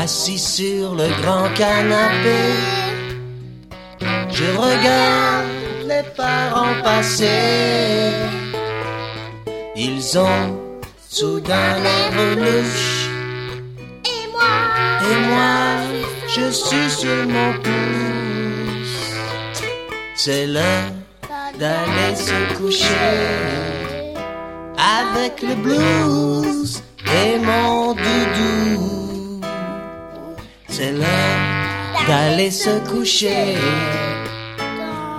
Assis sur le grand canapé, je regarde les parents passer. Ils ont soudain l'air louche. Et moi, Et moi, je suis sur mon pouce. C'est l'heure d'aller se coucher avec le blues et mon doudou. C'est l'heure d'aller se coucher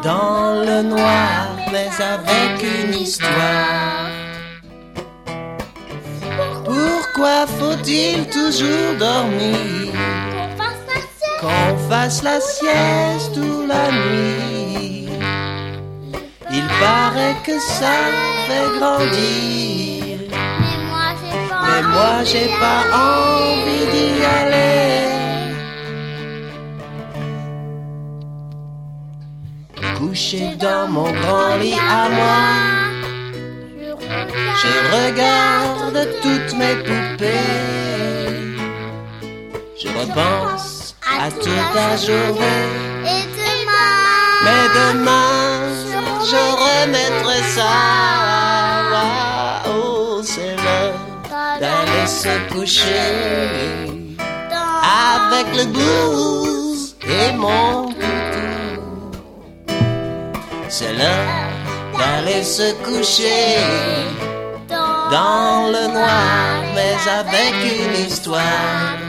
dans le noir, mais avec une histoire. Pourquoi faut-il toujours dormir? Qu'on fasse la sieste. ou la nuit. Il paraît que ça fait grandir, Mais moi, j'ai pas envie d'y aller. Couché dans mon grand lit à moi, Je regarde toutes mes poupées. Je repense à toute la journée. Et demain, Mais demain, je remettrai ça. C'est l'heure d'aller se coucher avec le blues et mon. C'est l'heure d'aller se coucher dans le noir, mais avec une histoire.